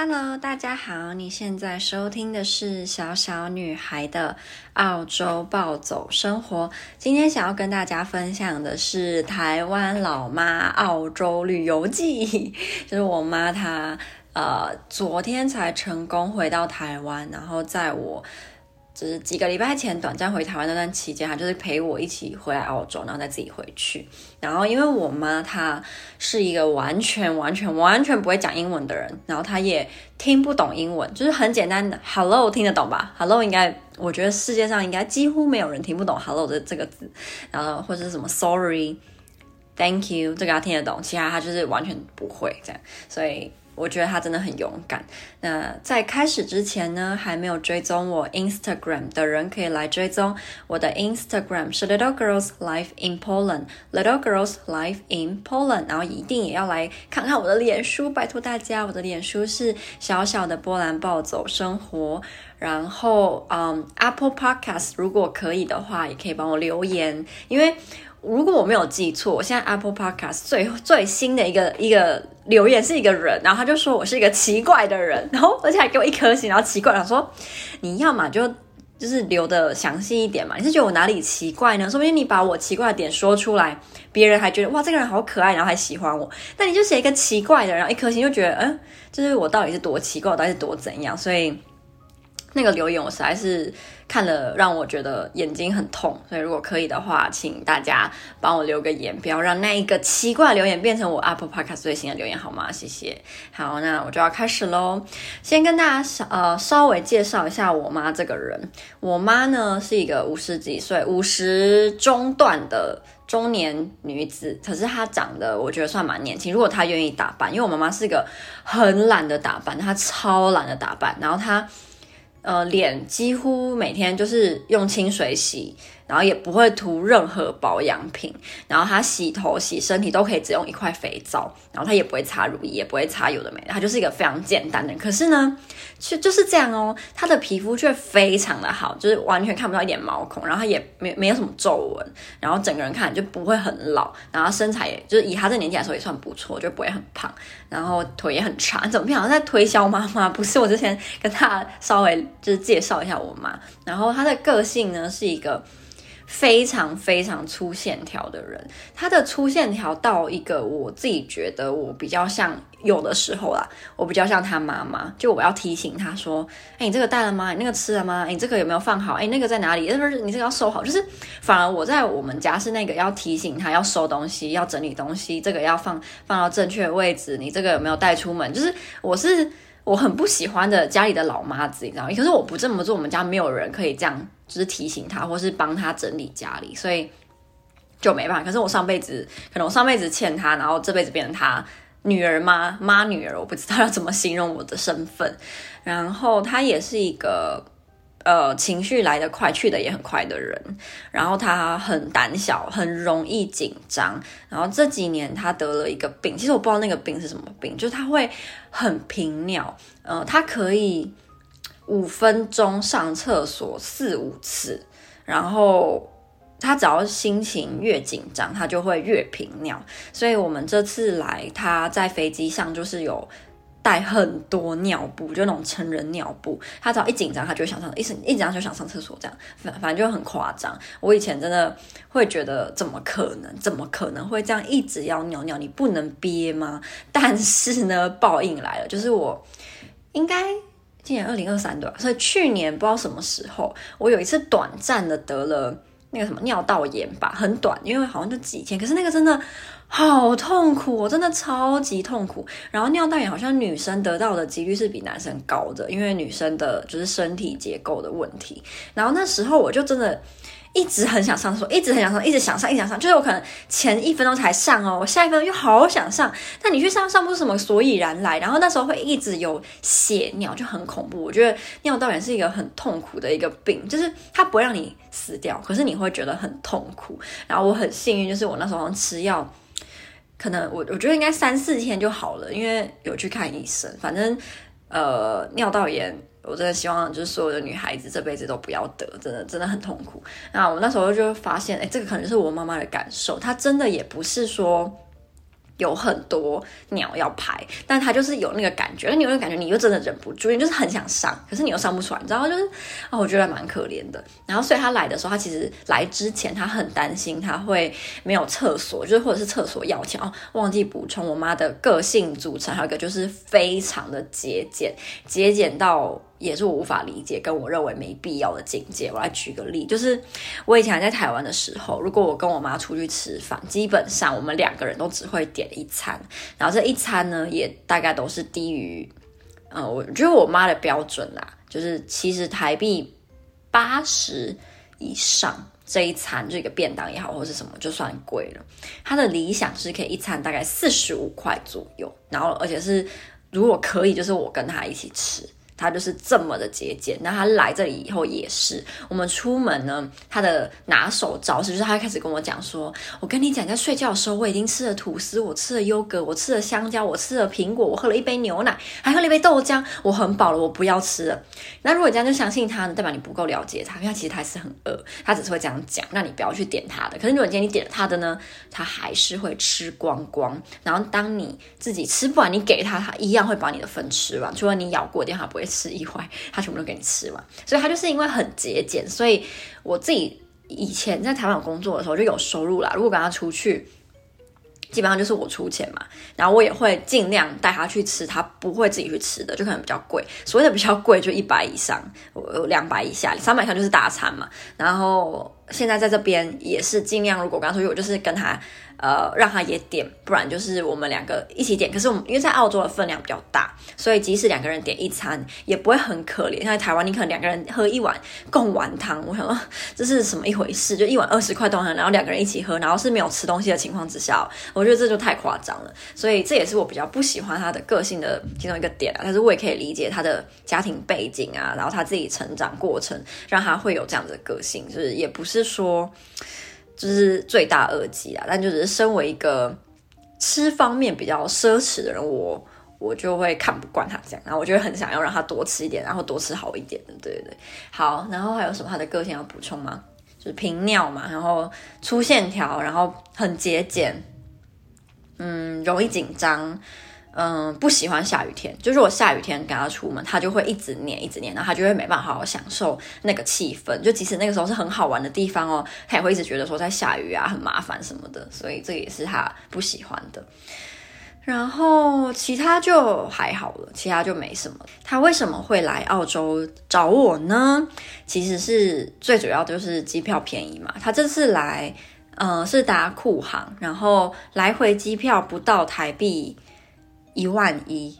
Hello，大家好，你现在收听的是小小女孩的澳洲暴走生活。今天想要跟大家分享的是台湾老妈澳洲旅游记，就是我妈她呃昨天才成功回到台湾，然后在我。就是几个礼拜前短暂回台湾那段期间，她就是陪我一起回来澳洲，然后再自己回去。然后因为我妈她是一个完全完全完全不会讲英文的人，然后她也听不懂英文，就是很简单的 “hello” 听得懂吧？“hello” 应该我觉得世界上应该几乎没有人听不懂 “hello” 的这个字，然后或者是什么 “sorry”、“thank you” 这个她听得懂，其他她就是完全不会这样，所以。我觉得他真的很勇敢。那在开始之前呢，还没有追踪我 Instagram 的人可以来追踪我的 Instagram 是 Little Girls Life in Poland，Little Girls Life in Poland。然后一定也要来看看我的脸书，拜托大家，我的脸书是小小的波兰暴走生活。然后，嗯，Apple Podcast 如果可以的话，也可以帮我留言，因为如果我没有记错，我现在 Apple Podcast 最最新的一个一个。留言是一个人，然后他就说我是一个奇怪的人，然后而且还给我一颗星，然后奇怪，然后说你要嘛就就是留的详细一点嘛，你是觉得我哪里奇怪呢？说不定你把我奇怪的点说出来，别人还觉得哇这个人好可爱，然后还喜欢我，那你就写一个奇怪的，然后一颗星就觉得嗯，就是我到底是多奇怪，我到底是多怎样，所以。那个留言我实在是看了，让我觉得眼睛很痛。所以如果可以的话，请大家帮我留个言，不要让那一个奇怪留言变成我 Apple Podcast 最新的留言，好吗？谢谢。好，那我就要开始喽。先跟大家呃稍微介绍一下我妈这个人。我妈呢是一个五十几岁、五十中段的中年女子，可是她长得我觉得算蛮年轻。如果她愿意打扮，因为我妈妈是一个很懒得打扮，她超懒得打扮，然后她。呃，脸几乎每天就是用清水洗。然后也不会涂任何保养品，然后他洗头、洗身体都可以只用一块肥皂，然后他也不会擦乳液，也不会擦有的没的，他就是一个非常简单的。可是呢，却就是这样哦，他的皮肤却非常的好，就是完全看不到一点毛孔，然后他也没没有什么皱纹，然后整个人看就不会很老，然后身材也就是以他这年纪来说也算不错，就不会很胖，然后腿也很长。怎么好像在推销妈妈？不是，我之前跟他稍微就是介绍一下我妈，然后他的个性呢是一个。非常非常粗线条的人，他的粗线条到一个我自己觉得我比较像，有的时候啦，我比较像他妈妈，就我要提醒他说，哎，你这个带了吗？你那个吃了吗？你这个有没有放好？哎，那个在哪里？是不是你这个要收好？就是反而我在我们家是那个要提醒他要收东西，要整理东西，这个要放放到正确位置。你这个有没有带出门？就是我是。我很不喜欢的家里的老妈子，你知道吗？可是我不这么做，我们家没有人可以这样，就是提醒他，或是帮他整理家里，所以就没办法。可是我上辈子，可能我上辈子欠他，然后这辈子变成他女儿妈？妈女儿，我不知道要怎么形容我的身份。然后他也是一个。呃，情绪来得快，去得也很快的人。然后他很胆小，很容易紧张。然后这几年他得了一个病，其实我不知道那个病是什么病，就是他会很频尿。呃，他可以五分钟上厕所四五次。然后他只要心情越紧张，他就会越频尿。所以我们这次来，他在飞机上就是有。带很多尿布，就那种成人尿布。他只要一紧张，他就想上，一一紧张就想上厕所，这样反反正就很夸张。我以前真的会觉得，怎么可能？怎么可能会这样一直要尿尿？你不能憋吗？但是呢，报应来了，就是我应该今年二零二三对吧？所以去年不知道什么时候，我有一次短暂的得了那个什么尿道炎吧，很短，因为好像就几天。可是那个真的。好痛苦，我真的超级痛苦。然后尿道炎好像女生得到的几率是比男生高的，因为女生的就是身体结构的问题。然后那时候我就真的一直很想上厕所，一直很想上，一直想上，一直想上。就是我可能前一分钟才上哦，我下一分钟又好想上。但你去上上不出什么所以然来。然后那时候会一直有血尿，就很恐怖。我觉得尿道炎是一个很痛苦的一个病，就是它不会让你死掉，可是你会觉得很痛苦。然后我很幸运，就是我那时候吃药。可能我我觉得应该三四天就好了，因为有去看医生。反正呃尿道炎，我真的希望就是所有的女孩子这辈子都不要得，真的真的很痛苦。那我那时候就发现，哎，这个可能是我妈妈的感受。她真的也不是说有很多鸟要排，但他就是有那个感觉，那你有那个感觉，你又真的忍不住，你就是很想上，可是你又上不出来，你知道吗？就是啊、我觉得蛮可怜的。然后所以他来的时候，他其实来之前他很担心他会没有厕所，就是或者是厕所要钱哦，忘记补充。我妈的个性组成还有一个就是非常的节俭，节俭到。也是我无法理解，跟我认为没必要的境界。我来举个例，就是我以前在台湾的时候，如果我跟我妈出去吃饭，基本上我们两个人都只会点一餐，然后这一餐呢，也大概都是低于，呃，我觉得我妈的标准啦，就是其实台币八十以上这一餐，这个便当也好，或是什么，就算贵了。她的理想是可以一餐大概四十五块左右，然后而且是如果可以，就是我跟她一起吃。他就是这么的节俭，那他来这里以后也是。我们出门呢，他的拿手招式就是他开始跟我讲说：“我跟你讲，在睡觉的时候，我已经吃了吐司，我吃了优格，我吃了香蕉，我吃了苹果，我喝了一杯牛奶，还喝了一杯豆浆，我很饱了，我不要吃了。”那如果你这样就相信他呢，代表你不够了解他，因为其实他还是很饿，他只是会这样讲，那你不要去点他的。可是如果今天你点了他的呢，他还是会吃光光。然后当你自己吃不完，你给他，他一样会把你的份吃完，除了你咬过的地方不会。吃一块，他全部都给你吃完，所以他就是因为很节俭，所以我自己以前在台湾工作的时候就有收入啦。如果跟他出去，基本上就是我出钱嘛，然后我也会尽量带他去吃，他不会自己去吃的，就可能比较贵。所谓的比较贵，就一百以上，两百以下，三百以上就是大餐嘛。然后现在在这边也是尽量，如果跟他出去，我就是跟他。呃，让他也点，不然就是我们两个一起点。可是我们因为在澳洲的分量比较大，所以即使两个人点一餐，也不会很可怜。像在台湾，你可能两个人喝一碗贡丸汤，我想说这是什么一回事？就一碗二十块多少，然后两个人一起喝，然后是没有吃东西的情况之下，我觉得这就太夸张了。所以这也是我比较不喜欢他的个性的其中一个点啊。但是我也可以理解他的家庭背景啊，然后他自己成长过程，让他会有这样的个性，就是也不是说。就是罪大恶极啊，但就只是身为一个吃方面比较奢侈的人，我我就会看不惯他这样，然后我就会很想要让他多吃一点，然后多吃好一点的，对对对。好，然后还有什么他的个性要补充吗？就是频尿嘛，然后粗线条，然后很节俭，嗯，容易紧张。嗯，不喜欢下雨天，就是我下雨天跟他出门，他就会一直念，一直念，然后他就会没办法好好享受那个气氛。就即使那个时候是很好玩的地方哦，他也会一直觉得说在下雨啊，很麻烦什么的。所以这也是他不喜欢的。然后其他就还好了，其他就没什么。他为什么会来澳洲找我呢？其实是最主要就是机票便宜嘛。他这次来，嗯，是搭酷航，然后来回机票不到台币。一万一，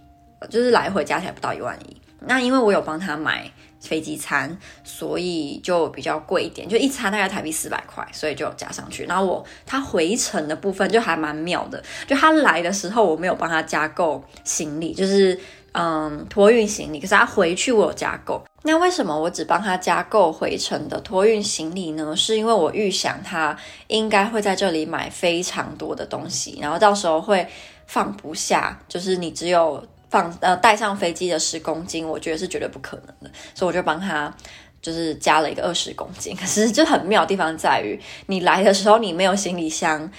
就是来回加起来不到一万一。那因为我有帮他买飞机餐，所以就比较贵一点，就一餐大概台币四百块，所以就加上去。然后我他回程的部分就还蛮妙的，就他来的时候我没有帮他加购行李，就是嗯托运行李，可是他回去我有加购。那为什么我只帮他加购回程的托运行李呢？是因为我预想他应该会在这里买非常多的东西，然后到时候会。放不下，就是你只有放呃带上飞机的十公斤，我觉得是绝对不可能的，所以我就帮他就是加了一个二十公斤。可是就很妙的地方在于，你来的时候你没有行李箱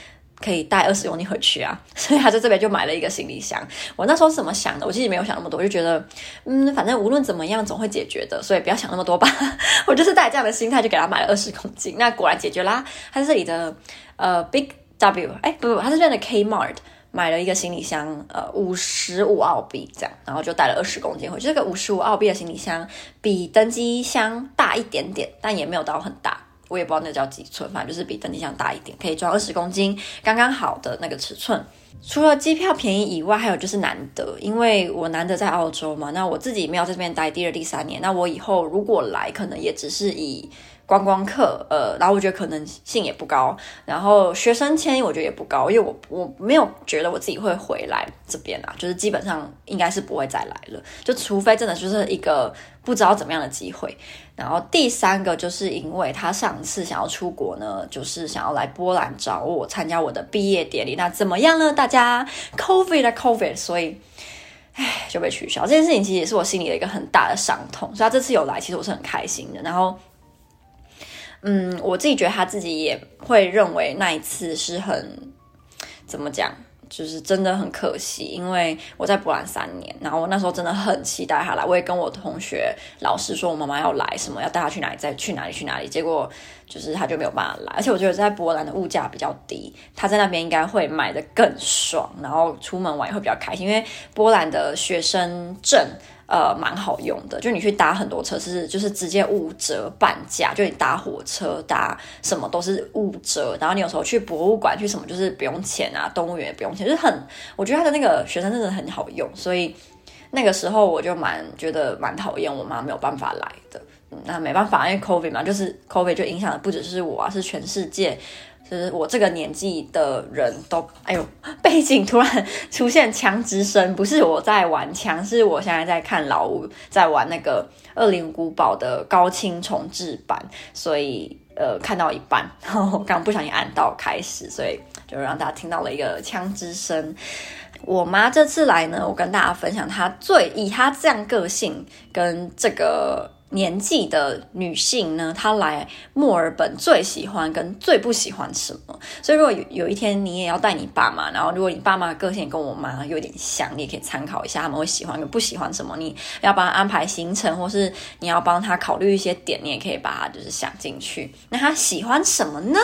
可以带二十公斤回去啊，所以他在这边就买了一个行李箱。我那时候是怎么想的？我其实没有想那么多，我就觉得嗯，反正无论怎么样总会解决的，所以不要想那么多吧。我就是带这样的心态就给他买了二十公斤，那果然解决啦。他这里的呃 Big W，哎不不，他是这边的 Kmart。买了一个行李箱，呃，五十五澳币这样，然后就带了二十公斤回去。这个五十五澳币的行李箱比登机箱大一点点，但也没有到很大。我也不知道那叫几寸，反正就是比登机箱大一点，可以装二十公斤，刚刚好的那个尺寸。除了机票便宜以外，还有就是难得，因为我难得在澳洲嘛，那我自己没有在这边待第二、第三年，那我以后如果来，可能也只是以。观光客，呃，然后我觉得可能性也不高，然后学生签我觉得也不高，因为我我没有觉得我自己会回来这边啊，就是基本上应该是不会再来了，就除非真的就是一个不知道怎么样的机会。然后第三个就是因为他上次想要出国呢，就是想要来波兰找我参加我的毕业典礼，那怎么样呢？大家 COVID 的 COVID，所以唉就被取消。这件事情其实也是我心里的一个很大的伤痛，所以他这次有来，其实我是很开心的。然后。嗯，我自己觉得他自己也会认为那一次是很怎么讲，就是真的很可惜，因为我在波兰三年，然后我那时候真的很期待他来，我也跟我同学、老师说我妈妈要来，什么要带他去哪里，再去哪里去哪里，结果就是他就没有办法来。而且我觉得在波兰的物价比较低，他在那边应该会买得更爽，然后出门玩也会比较开心，因为波兰的学生证。呃，蛮好用的，就你去搭很多车是，就是直接五折半价，就你搭火车搭什么都是五折，然后你有时候去博物馆去什么就是不用钱啊，动物园也不用钱，就是很，我觉得他的那个学生真的很好用，所以那个时候我就蛮觉得蛮讨厌我妈没有办法来的，那没办法，因为 COVID 嘛，就是 COVID 就影响的不只是我啊，是全世界。就是我这个年纪的人都，哎呦，背景突然出现枪之声，不是我在玩枪，是我现在在看老吴在玩那个《恶灵古堡》的高清重制版，所以呃看到一半，然后刚不小心按到开始，所以就让大家听到了一个枪之声。我妈这次来呢，我跟大家分享她最以她这样个性跟这个。年纪的女性呢，她来墨尔本最喜欢跟最不喜欢什么？所以如果有有一天你也要带你爸妈，然后如果你爸妈个性跟我妈有点像，你也可以参考一下他们会喜欢跟不喜欢什么。你要帮他安排行程，或是你要帮他考虑一些点，你也可以把它就是想进去。那他喜欢什么呢？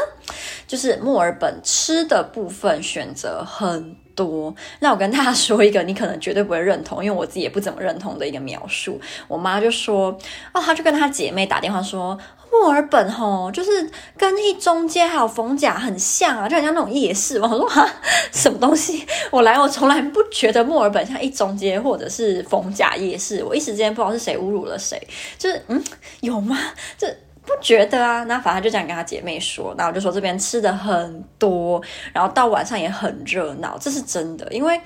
就是墨尔本吃的部分选择很多，那我跟大家说一个你可能绝对不会认同，因为我自己也不怎么认同的一个描述。我妈就说，哦，她就跟她姐妹打电话说，墨尔本吼，就是跟一中街还有逢甲很像啊，就很像那种夜市。我说哈，什么东西？我来，我从来不觉得墨尔本像一中街或者是逢甲夜市。我一时间不知道是谁侮辱了谁，就是嗯，有吗？这。不觉得啊，那反正就这样跟他姐妹说，那我就说这边吃的很多，然后到晚上也很热闹，这是真的。因为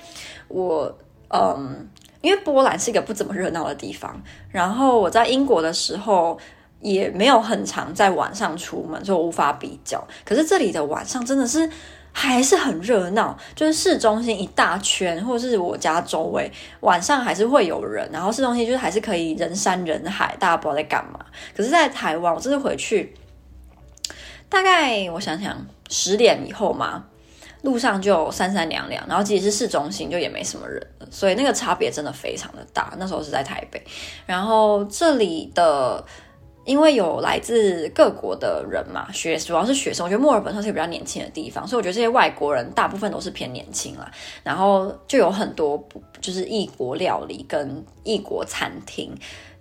我，嗯，因为波兰是一个不怎么热闹的地方，然后我在英国的时候也没有很常在晚上出门，所以我无法比较。可是这里的晚上真的是。还是很热闹，就是市中心一大圈，或者是我家周围，晚上还是会有人。然后市中心就是还是可以人山人海，大家不知道在干嘛。可是，在台湾，我这次回去，大概我想想，十点以后嘛，路上就三三两两，然后即使是市中心，就也没什么人。所以那个差别真的非常的大。那时候是在台北，然后这里的。因为有来自各国的人嘛，学主要是学生，我觉得墨尔本算是比较年轻的地方，所以我觉得这些外国人大部分都是偏年轻啦。然后就有很多就是异国料理跟异国餐厅。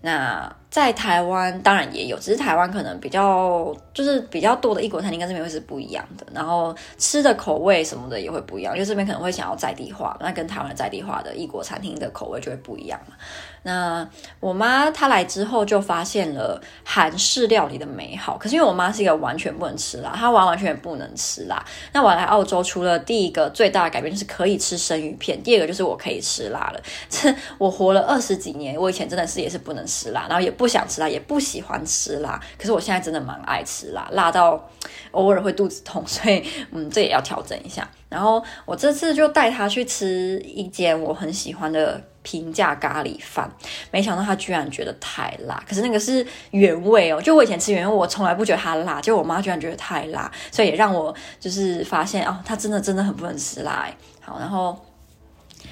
那在台湾当然也有，只是台湾可能比较就是比较多的异国餐厅跟这边会是不一样的，然后吃的口味什么的也会不一样，因为这边可能会想要在地化，那跟台湾在地化的异国餐厅的口味就会不一样嘛。那我妈她来之后就发现了韩式料理的美好，可是因为我妈是一个完全不能吃辣，她完完全不能吃辣。那我来澳洲除了第一个最大的改变就是可以吃生鱼片，第二个就是我可以吃辣了。这我活了二十几年，我以前真的是也是不能吃辣，然后也不想吃辣，也不喜欢吃辣。可是我现在真的蛮爱吃辣，辣到偶尔会肚子痛，所以嗯，这也要调整一下。然后我这次就带她去吃一间我很喜欢的。平价咖喱饭，没想到他居然觉得太辣。可是那个是原味哦，就我以前吃原味，我从来不觉得它辣。就我妈居然觉得太辣，所以也让我就是发现哦，他真的真的很不能吃辣。好，然后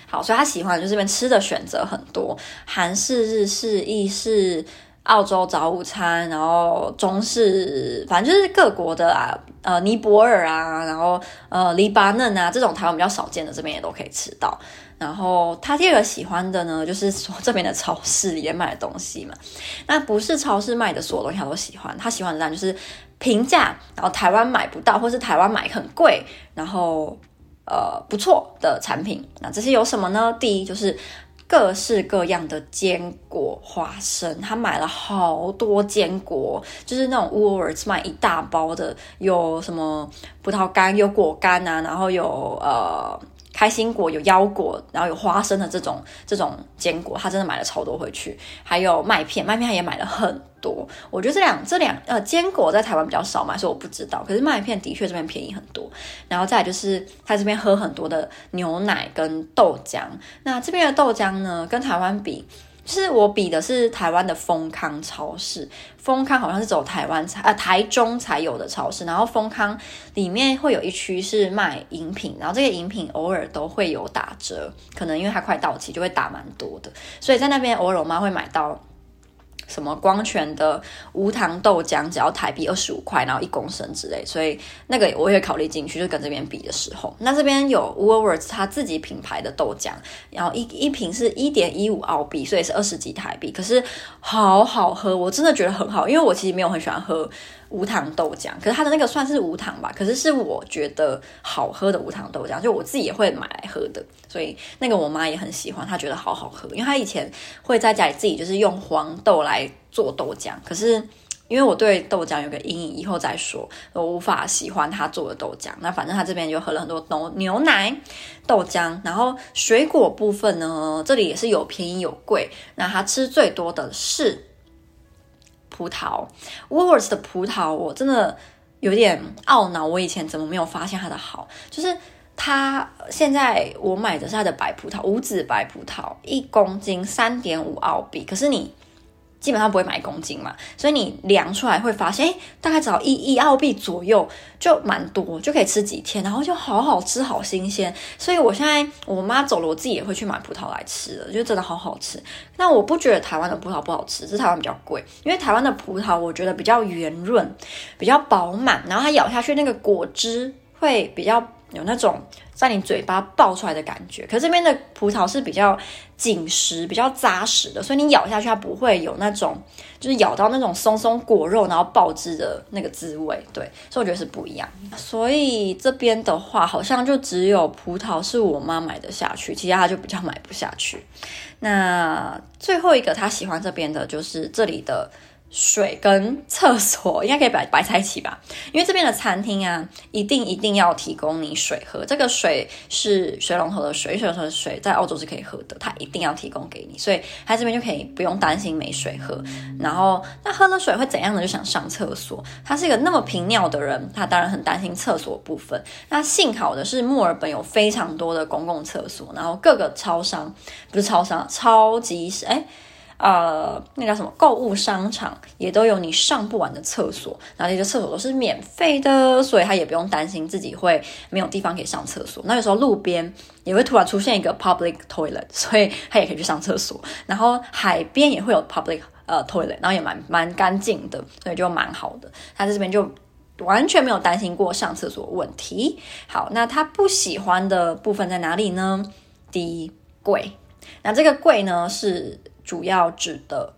好，所以他喜欢就是这边吃的选择很多，韩式、日式、意式、澳洲早午餐，然后中式，反正就是各国的啊，呃，尼泊尔啊，然后呃，黎巴嫩啊，这种台湾比较少见的，这边也都可以吃到。然后他第二个喜欢的呢，就是说这边的超市里面卖的东西嘛。那不是超市卖的所有东西他都喜欢，他喜欢的当然就是平价，然后台湾买不到，或是台湾买很贵，然后呃不错的产品。那这些有什么呢？第一就是各式各样的坚果、花生，他买了好多坚果，就是那种 Woolworths 卖一大包的，有什么葡萄干、有果干啊，然后有呃。开心果有腰果，然后有花生的这种这种坚果，他真的买了超多回去。还有麦片，麦片他也买了很多。我觉得这两这两呃坚果在台湾比较少买，所以我不知道。可是麦片的确这边便宜很多。然后再就是他这边喝很多的牛奶跟豆浆。那这边的豆浆呢，跟台湾比。就是我比的是台湾的丰康超市，丰康好像是走台湾才呃台中才有的超市，然后丰康里面会有一区是卖饮品，然后这个饮品偶尔都会有打折，可能因为它快到期就会打蛮多的，所以在那边偶尔我妈会买到。什么光泉的无糖豆浆只要台币二十五块，然后一公升之类，所以那个我也考虑进去，就跟这边比的时候，那这边有 Woolworths 它自己品牌的豆浆，然后一一瓶是一点一五澳币，所以是二十几台币，可是好好喝，我真的觉得很好，因为我其实没有很喜欢喝。无糖豆浆，可是它的那个算是无糖吧，可是是我觉得好喝的无糖豆浆，就我自己也会买来喝的，所以那个我妈也很喜欢，她觉得好好喝，因为她以前会在家里自己就是用黄豆来做豆浆，可是因为我对豆浆有个阴影，以后再说，我无法喜欢她做的豆浆。那反正她这边就喝了很多牛牛奶豆浆，然后水果部分呢，这里也是有便宜有贵，那她吃最多的是。葡萄，Woolworths 的葡萄我真的有点懊恼，我以前怎么没有发现它的好？就是它现在我买的是它的白葡萄，无籽白葡萄，一公斤三点五澳币，可是你。基本上不会买公斤嘛，所以你量出来会发现，诶，大概只要一一澳币左右，就蛮多，就可以吃几天，然后就好好吃，好新鲜。所以我现在我妈走了，我自己也会去买葡萄来吃了，就真的好好吃。那我不觉得台湾的葡萄不好吃，是台湾比较贵，因为台湾的葡萄我觉得比较圆润，比较饱满，然后它咬下去那个果汁会比较。有那种在你嘴巴爆出来的感觉，可是这边的葡萄是比较紧实、比较扎实的，所以你咬下去它不会有那种就是咬到那种松松果肉然后爆汁的那个滋味，对，所以我觉得是不一样。所以这边的话，好像就只有葡萄是我妈买得下去，其他就比较买不下去。那最后一个她喜欢这边的就是这里的。水跟厕所应该可以摆摆在一起吧，因为这边的餐厅啊，一定一定要提供你水喝。这个水是水龙头的水，水龙头的水在澳洲是可以喝的，它一定要提供给你，所以他这边就可以不用担心没水喝。然后那喝了水会怎样呢？就想上厕所。他是一个那么频尿的人，他当然很担心厕所部分。那幸好的是墨尔本有非常多的公共厕所，然后各个超商不是超商，超级哎。呃，那叫什么购物商场也都有你上不完的厕所，然后这些厕所都是免费的，所以他也不用担心自己会没有地方可以上厕所。那有时候路边也会突然出现一个 public toilet，所以他也可以去上厕所。然后海边也会有 public 呃 toilet，然后也蛮蛮干净的，所以就蛮好的。他在这边就完全没有担心过上厕所问题。好，那他不喜欢的部分在哪里呢？第一，贵。那这个贵呢是。主要指的，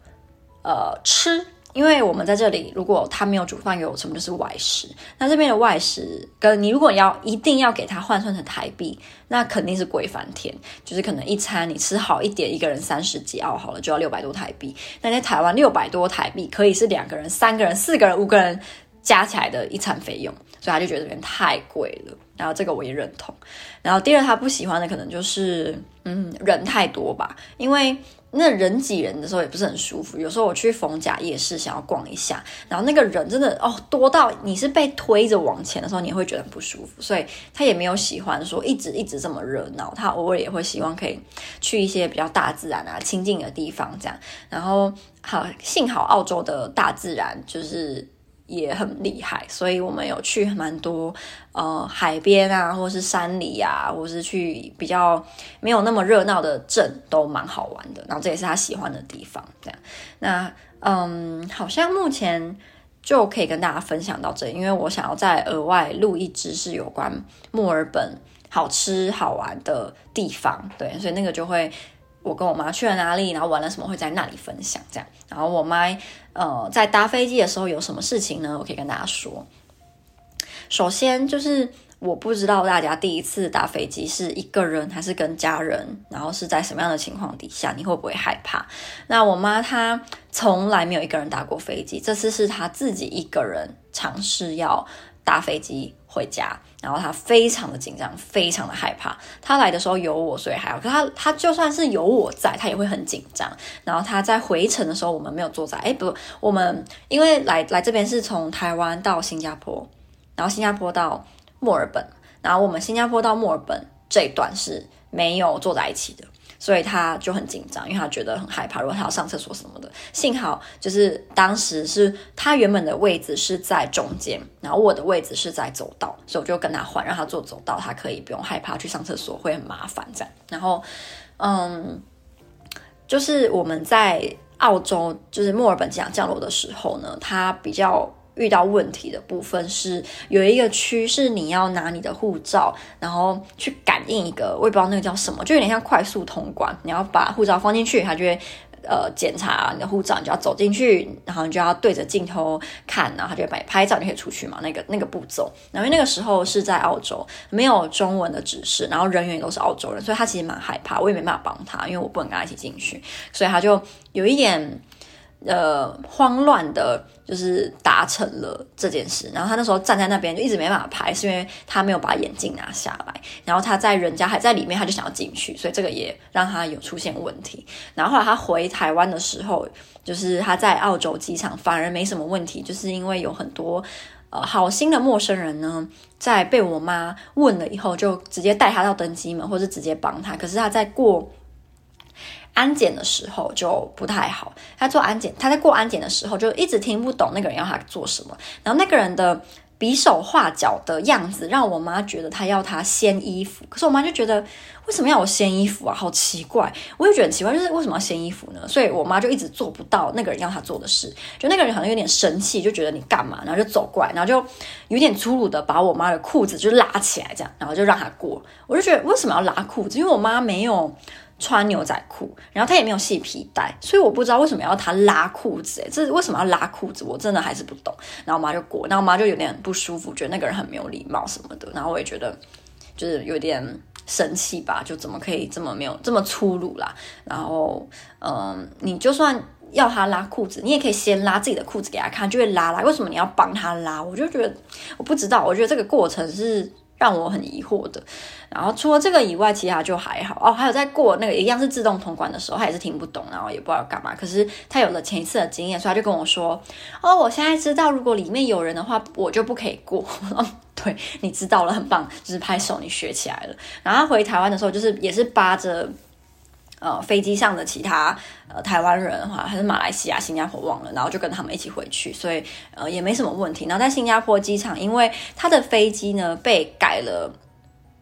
呃，吃，因为我们在这里，如果他没有煮饭给我，什么就是外食。那这边的外食，跟你如果要一定要给他换算成台币，那肯定是贵翻天。就是可能一餐你吃好一点，一个人三十几澳好了，就要六百多台币。那在台湾六百多台币可以是两个人、三个人、四个人、五个人加起来的一餐费用，所以他就觉得这边太贵了。然后这个我也认同。然后第二他不喜欢的可能就是，嗯，人太多吧，因为。那人挤人的时候也不是很舒服。有时候我去逢甲夜市想要逛一下，然后那个人真的哦多到你是被推着往前的时候，你会觉得很不舒服。所以他也没有喜欢说一直一直这么热闹，他偶尔也会希望可以去一些比较大自然啊、清静的地方这样。然后好，幸好澳洲的大自然就是。也很厉害，所以我们有去蛮多呃海边啊，或是山里啊，或是去比较没有那么热闹的镇，都蛮好玩的。然后这也是他喜欢的地方，这样。那嗯，好像目前就可以跟大家分享到这，因为我想要再额外录一支是有关墨尔本好吃好玩的地方，对，所以那个就会。我跟我妈去了哪里，然后玩了什么，会在那里分享这样。然后我妈呃在搭飞机的时候有什么事情呢？我可以跟大家说。首先就是我不知道大家第一次搭飞机是一个人还是跟家人，然后是在什么样的情况底下，你会不会害怕？那我妈她从来没有一个人搭过飞机，这次是她自己一个人尝试要搭飞机回家。然后他非常的紧张，非常的害怕。他来的时候有我，所以还好。可他他就算是有我在，他也会很紧张。然后他在回程的时候，我们没有坐在，哎，不，我们因为来来这边是从台湾到新加坡，然后新加坡到墨尔本，然后我们新加坡到墨尔本这一段是没有坐在一起的。所以他就很紧张，因为他觉得很害怕，如果他要上厕所什么的。幸好就是当时是他原本的位置是在中间，然后我的位置是在走道，所以我就跟他换，让他坐走道，他可以不用害怕去上厕所会很麻烦这样。然后，嗯，就是我们在澳洲，就是墨尔本机场降落的时候呢，他比较。遇到问题的部分是有一个区是你要拿你的护照，然后去感应一个，我也不知道那个叫什么，就有点像快速通关。你要把护照放进去，它就会呃检查你的护照，你就要走进去，然后你就要对着镜头看，然后它就会帮你拍照，你可以出去嘛。那个那个步骤，然后那个时候是在澳洲，没有中文的指示，然后人员也都是澳洲人，所以他其实蛮害怕，我也没办法帮他，因为我不能跟他一起进去，所以他就有一点。呃，慌乱的，就是达成了这件事。然后他那时候站在那边就一直没办法拍，是因为他没有把眼镜拿下来。然后他在人家还在里面，他就想要进去，所以这个也让他有出现问题。然后后来他回台湾的时候，就是他在澳洲机场反而没什么问题，就是因为有很多呃好心的陌生人呢，在被我妈问了以后，就直接带他到登机门，或者直接帮他。可是他在过。安检的时候就不太好，他做安检，他在过安检的时候就一直听不懂那个人要他做什么，然后那个人的比手画脚的样子让我妈觉得他要他掀衣服，可是我妈就觉得为什么要我掀衣服啊，好奇怪，我也觉得很奇怪，就是为什么要掀衣服呢？所以我妈就一直做不到那个人要他做的事，就那个人好像有点生气，就觉得你干嘛，然后就走过来，然后就有点粗鲁的把我妈的裤子就拉起来，这样，然后就让他过，我就觉得为什么要拉裤子？因为我妈没有。穿牛仔裤，然后他也没有系皮带，所以我不知道为什么要他拉裤子，诶，这是为什么要拉裤子？我真的还是不懂。然后我妈就过，然后我妈就有点不舒服，觉得那个人很没有礼貌什么的。然后我也觉得就是有点生气吧，就怎么可以这么没有这么粗鲁啦？然后，嗯，你就算要他拉裤子，你也可以先拉自己的裤子给他看，就会拉拉。为什么你要帮他拉？我就觉得我不知道，我觉得这个过程是。让我很疑惑的，然后除了这个以外，其他就还好哦。还有在过那个一样是自动通关的时候，他也是听不懂，然后也不知道干嘛。可是他有了前一次的经验，所以他就跟我说：“哦，我现在知道，如果里面有人的话，我就不可以过。”哦，对，你知道了，很棒，就是拍手，你学起来了。然后回台湾的时候，就是也是扒着。呃，飞机上的其他呃台湾人的话，还是马来西亚、新加坡忘了，然后就跟他们一起回去，所以呃也没什么问题。然后在新加坡机场，因为他的飞机呢被改了，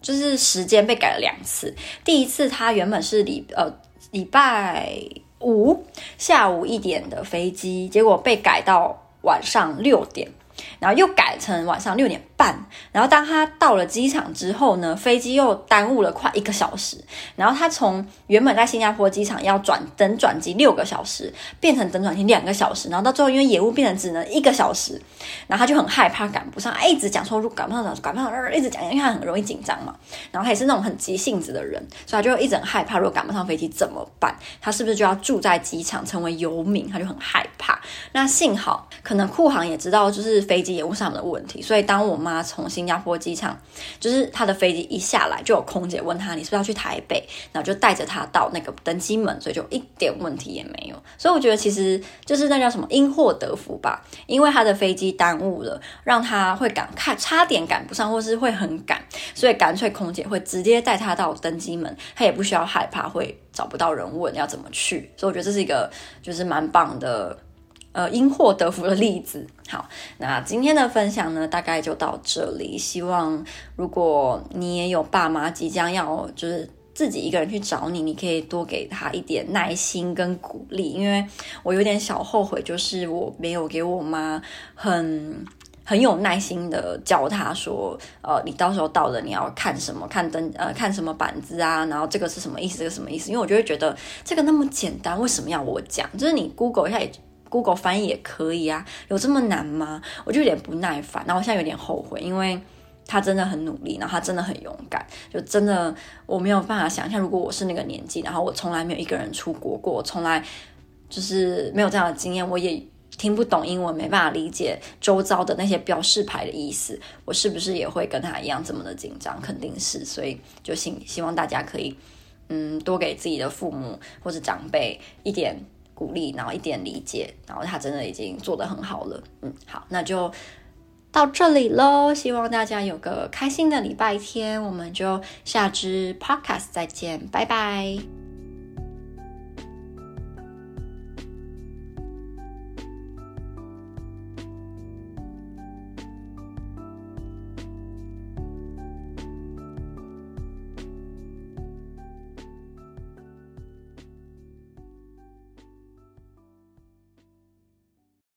就是时间被改了两次。第一次他原本是礼呃礼拜五下午一点的飞机，结果被改到晚上六点。然后又改成晚上六点半，然后当他到了机场之后呢，飞机又耽误了快一个小时。然后他从原本在新加坡机场要转等转机六个小时，变成等转机两个小时。然后到最后因为延误变成只能一个小时，然后他就很害怕赶不上，一直讲说如果赶不上赶不上，一直讲，因为他很容易紧张嘛。然后他也是那种很急性子的人，所以他就一直很害怕，如果赶不上飞机怎么办？他是不是就要住在机场成为游民？他就很害怕。那幸好可能库航也知道，就是。飞机延误上的问题，所以当我们妈从新加坡机场，就是她的飞机一下来，就有空姐问她，你是不是要去台北？然后就带着她到那个登机门，所以就一点问题也没有。所以我觉得其实就是那叫什么因祸得福吧，因为她的飞机耽误了，让她会赶看差点赶不上，或是会很赶，所以干脆空姐会直接带她到登机门，她也不需要害怕会找不到人问要怎么去。所以我觉得这是一个就是蛮棒的。呃，因祸得福的例子。好，那今天的分享呢，大概就到这里。希望如果你也有爸妈即将要就是自己一个人去找你，你可以多给他一点耐心跟鼓励。因为我有点小后悔，就是我没有给我妈很很有耐心的教她说，呃，你到时候到了你要看什么，看灯，呃，看什么板子啊，然后这个是什么意思，这个什么意思？因为我就会觉得这个那么简单，为什么要我讲？就是你 Google 一下也。Google 翻译也可以啊，有这么难吗？我就有点不耐烦，然后我现在有点后悔，因为他真的很努力，然后他真的很勇敢，就真的我没有办法想象，如果我是那个年纪，然后我从来没有一个人出国过，我从来就是没有这样的经验，我也听不懂英文，没办法理解周遭的那些标示牌的意思，我是不是也会跟他一样这么的紧张？肯定是，所以就希希望大家可以嗯多给自己的父母或者长辈一点。鼓励，然后一点理解，然后他真的已经做得很好了。嗯，好，那就到这里喽。希望大家有个开心的礼拜天，我们就下支 podcast 再见，拜拜。